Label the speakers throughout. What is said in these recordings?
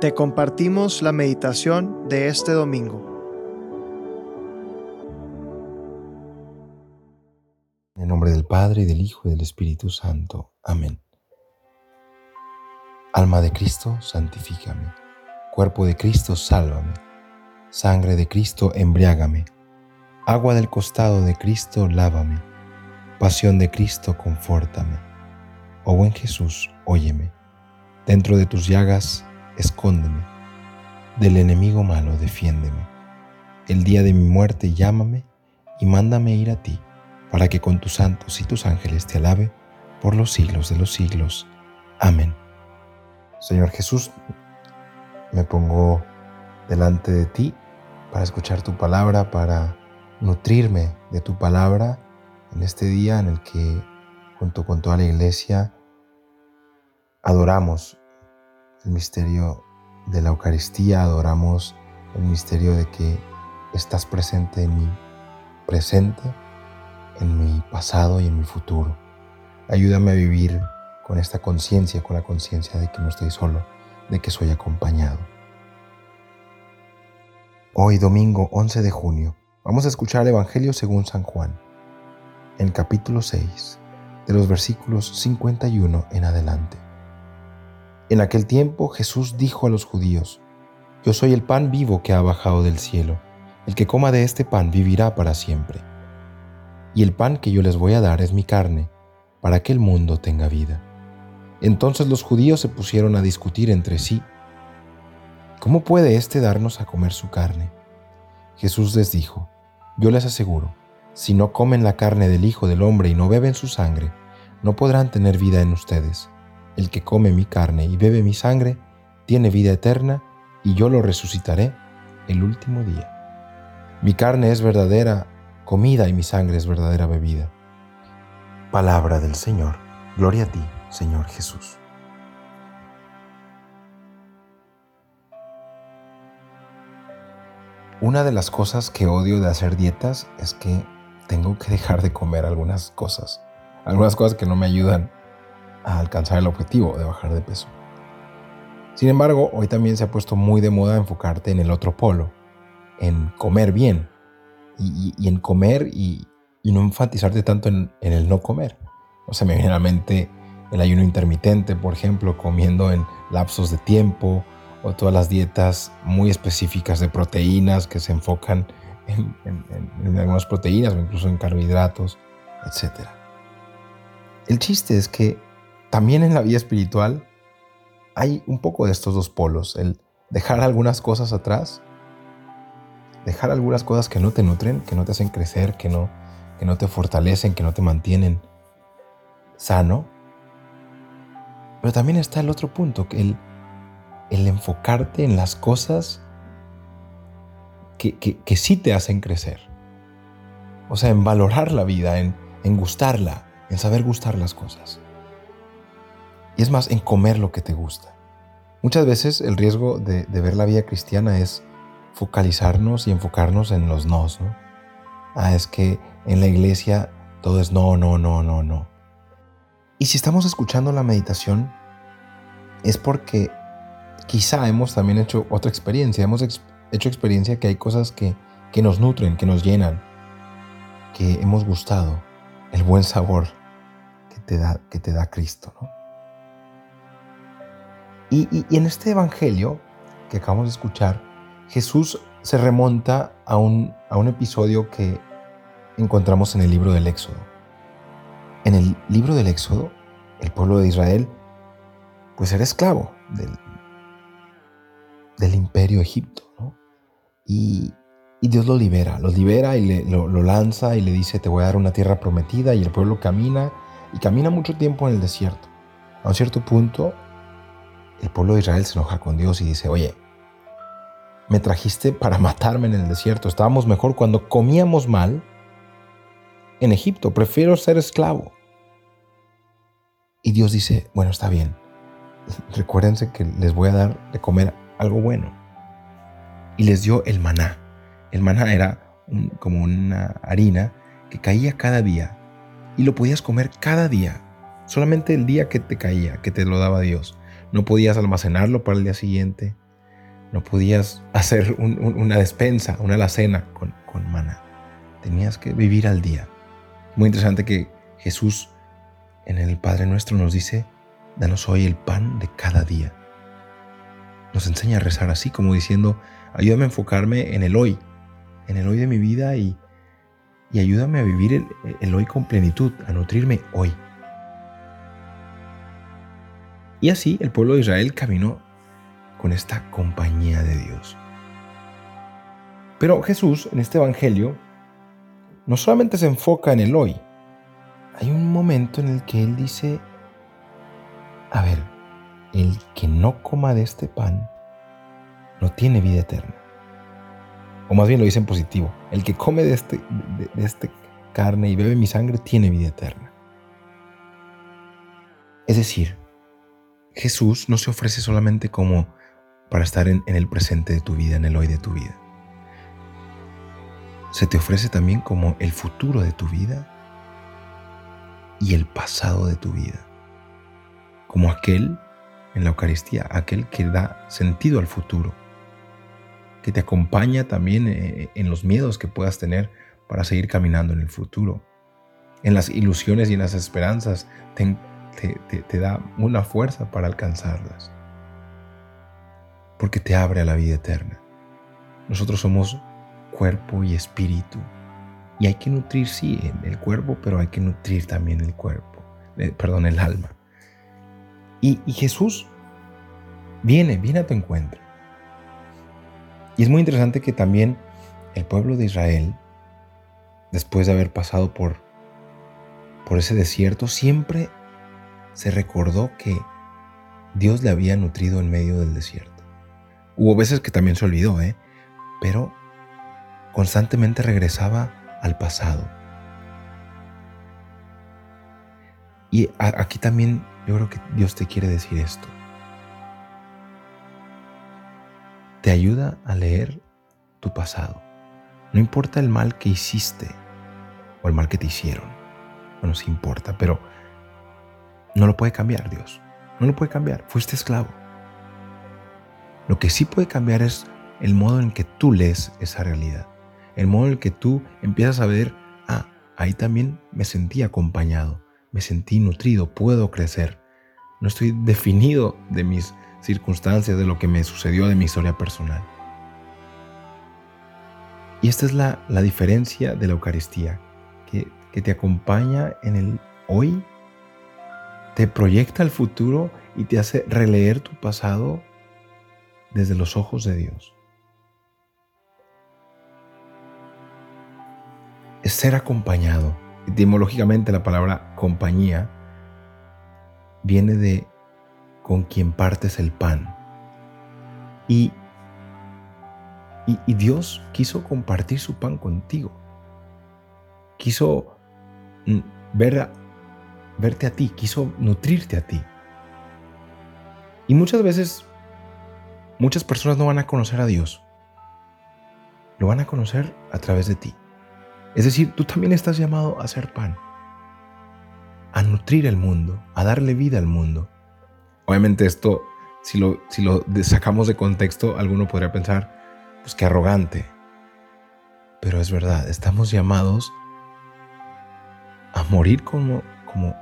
Speaker 1: Te compartimos la meditación de este domingo.
Speaker 2: En el nombre del Padre, y del Hijo, y del Espíritu Santo. Amén. Alma de Cristo, santifícame. Cuerpo de Cristo, sálvame. Sangre de Cristo, embriágame. Agua del costado de Cristo, lávame. Pasión de Cristo, confórtame. Oh buen Jesús, óyeme. Dentro de tus llagas, escóndeme. Del enemigo malo, defiéndeme. El día de mi muerte, llámame y mándame ir a ti, para que con tus santos y tus ángeles te alabe por los siglos de los siglos. Amén. Señor Jesús, me pongo delante de ti para escuchar tu palabra, para nutrirme de tu palabra en este día en el que junto con toda la iglesia adoramos el misterio de la Eucaristía, adoramos el misterio de que estás presente en mi presente, en mi pasado y en mi futuro. Ayúdame a vivir con esta conciencia, con la conciencia de que no estoy solo, de que soy acompañado. Hoy, domingo 11 de junio, vamos a escuchar el Evangelio según San Juan, en capítulo 6, de los versículos 51 en adelante. En aquel tiempo Jesús dijo a los judíos, Yo soy el pan vivo que ha bajado del cielo. El que coma de este pan vivirá para siempre. Y el pan que yo les voy a dar es mi carne, para que el mundo tenga vida. Entonces los judíos se pusieron a discutir entre sí, ¿cómo puede éste darnos a comer su carne? Jesús les dijo, yo les aseguro, si no comen la carne del Hijo del Hombre y no beben su sangre, no podrán tener vida en ustedes. El que come mi carne y bebe mi sangre, tiene vida eterna, y yo lo resucitaré el último día. Mi carne es verdadera comida y mi sangre es verdadera bebida. Palabra del Señor. Gloria a ti, Señor Jesús. Una de las cosas que odio de hacer dietas es que tengo que dejar de comer algunas cosas. Algunas cosas que no me ayudan a alcanzar el objetivo de bajar de peso. Sin embargo, hoy también se ha puesto muy de moda enfocarte en el otro polo, en comer bien y, en comer y, no enfatizarte tanto en, el no comer. O sea, me viene a la mente el ayuno intermitente, por ejemplo, comiendo en lapsos de tiempo, o todas las dietas muy específicas de proteínas que se enfocan en, en algunas proteínas o incluso en carbohidratos, etc. El chiste es que también en la vida espiritual hay un poco de estos dos polos, el dejar algunas cosas atrás, dejar algunas cosas que no te nutren, que no te hacen crecer, que no, que no te fortalecen, que no te mantienen sano. Pero también está el otro punto, el, el enfocarte en las cosas que, que, sí te hacen crecer. O sea, en valorar la vida, en, en gustarla, en saber gustar las cosas. Y es más, en comer lo que te gusta. Muchas veces el riesgo de, ver la vida cristiana es focalizarnos y enfocarnos en los nos, ¿no? Ah, es que en la iglesia todo es no, no, no, no, no. Y si estamos escuchando la meditación, es porque quizá hemos también hecho otra experiencia. Hemos hecho experiencia que hay cosas que, que nos nutren, que nos llenan, que hemos gustado, el buen sabor que te da, que te da Cristo, ¿no? Y, en este Evangelio que acabamos de escuchar, Jesús se remonta a un, a un episodio que encontramos en el libro del Éxodo. En el libro del Éxodo, el pueblo de Israel, pues era esclavo del, del imperio Egipto, ¿no? Y, Dios lo libera, lo libera y lo, lo, lanza y le dice, te voy a dar una tierra prometida y el pueblo camina y camina mucho tiempo en el desierto. A un cierto punto, el pueblo de Israel se enoja con Dios y dice, oye, me trajiste para matarme en el desierto, estábamos mejor cuando comíamos mal en Egipto, prefiero ser esclavo. Y Dios dice, bueno, está bien, recuérdense que les voy a dar de comer algo bueno. Y les dio el maná. El maná era como una harina que caía cada día y lo podías comer cada día, solamente el día que te caía, que te lo daba Dios. No podías almacenarlo para el día siguiente. no podías hacer una despensa, una alacena con, con maná. Tenías que vivir al día. Muy interesante que Jesús en el Padre Nuestro nos dice, danos hoy el pan de cada día. Nos enseña a rezar así, como diciendo, ayúdame a enfocarme en el hoy, en el hoy de mi vida y, y ayúdame a vivir el, el hoy con plenitud, a nutrirme hoy. Y así el pueblo de Israel caminó con esta compañía de Dios. Pero Jesús en este Evangelio no solamente se enfoca en el hoy, hay un momento en el que Él dice, a ver, el que no coma de este pan no tiene vida eterna. O más bien lo dice en positivo, el que come de este, de, este carne y bebe mi sangre tiene vida eterna. Es decir, Jesús no se ofrece solamente como para estar en, el presente de tu vida, en el hoy de tu vida. Se te ofrece también como el futuro de tu vida y el pasado de tu vida. Como aquel en la Eucaristía, aquel que da sentido al futuro, que te acompaña también eh, en los miedos que puedas tener para seguir caminando en el futuro. En las ilusiones y en las esperanzas te da una fuerza para alcanzarlas porque te abre a la vida eterna. Nosotros somos cuerpo y espíritu. Y hay que nutrir, sí, el cuerpo, pero hay que nutrir también el cuerpo, eh, perdón, el alma. Y, y Jesús viene, viene a tu encuentro. Y es muy interesante que también el pueblo de Israel, después de haber pasado por, por ese desierto, siempre se recordó que Dios le había nutrido en medio del desierto. Hubo veces que también se olvidó, ¿eh? pero constantemente regresaba al pasado. Y aquí también yo creo que Dios te quiere decir esto. Te ayuda a leer tu pasado. No importa el mal que hiciste o el mal que te hicieron. Bueno, sí importa, pero no lo puede cambiar Dios. No lo puede cambiar. Fuiste esclavo. Lo que sí puede cambiar es el modo en que tú lees esa realidad. El modo en que tú empiezas a ver, ah, ahí también me sentí acompañado, me sentí nutrido, puedo crecer. No estoy definido de mis circunstancias, de lo que me sucedió, de mi historia personal. Y esta es la, la diferencia de la Eucaristía, que, que te acompaña en el hoy, te proyecta al futuro y te hace releer tu pasado desde los ojos de Dios. Es ser acompañado. Etimológicamente la palabra compañía viene de con quien partes el pan. Y, y, Dios quiso compartir su pan contigo. Quiso mm, ver verte a ti, quiso nutrirte a ti. Y muchas veces Muchas personas no van a conocer a Dios. Lo van a conocer a través de ti. Es decir, tú también estás llamado a hacer pan, a nutrir el mundo, a darle vida al mundo. Obviamente esto, si lo, si lo sacamos de contexto, alguno podría pensar, pues qué arrogante. Pero es verdad, estamos llamados a morir como, como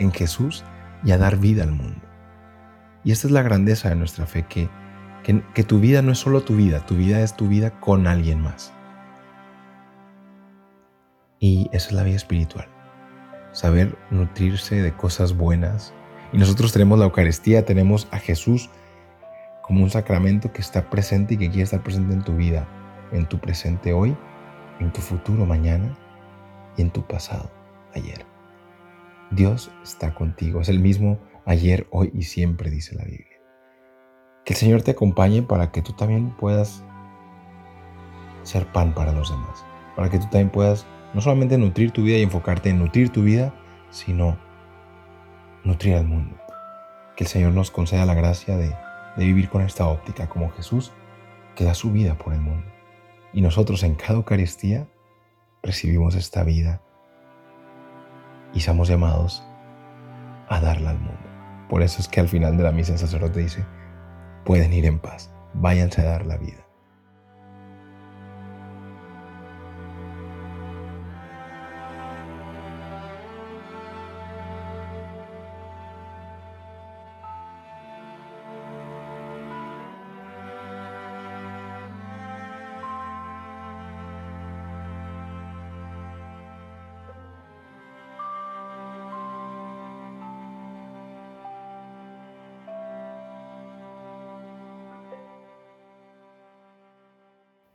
Speaker 2: en Jesús y a dar vida al mundo. Y esta es la grandeza de nuestra fe, que que, tu vida no es solo tu vida, tu vida es tu vida con alguien más. Y esa es la vida espiritual. Saber nutrirse de cosas buenas. Y nosotros tenemos la Eucaristía, tenemos a Jesús como un sacramento que está presente y que quiere estar presente en tu vida, en tu presente hoy, en tu futuro mañana y en tu pasado ayer. Dios está contigo, es el mismo ayer, hoy y siempre, dice la Biblia. Que el Señor te acompañe para que tú también puedas ser pan para los demás. Para que tú también puedas no solamente nutrir tu vida y enfocarte en nutrir tu vida, sino nutrir al mundo. Que el Señor nos conceda la gracia de, de vivir con esta óptica como Jesús que da su vida por el mundo. Y nosotros en cada Eucaristía recibimos esta vida y somos llamados a darla al mundo. Por eso es que al final de la misa el sacerdote dice, pueden ir en paz. váyanse a dar la vida.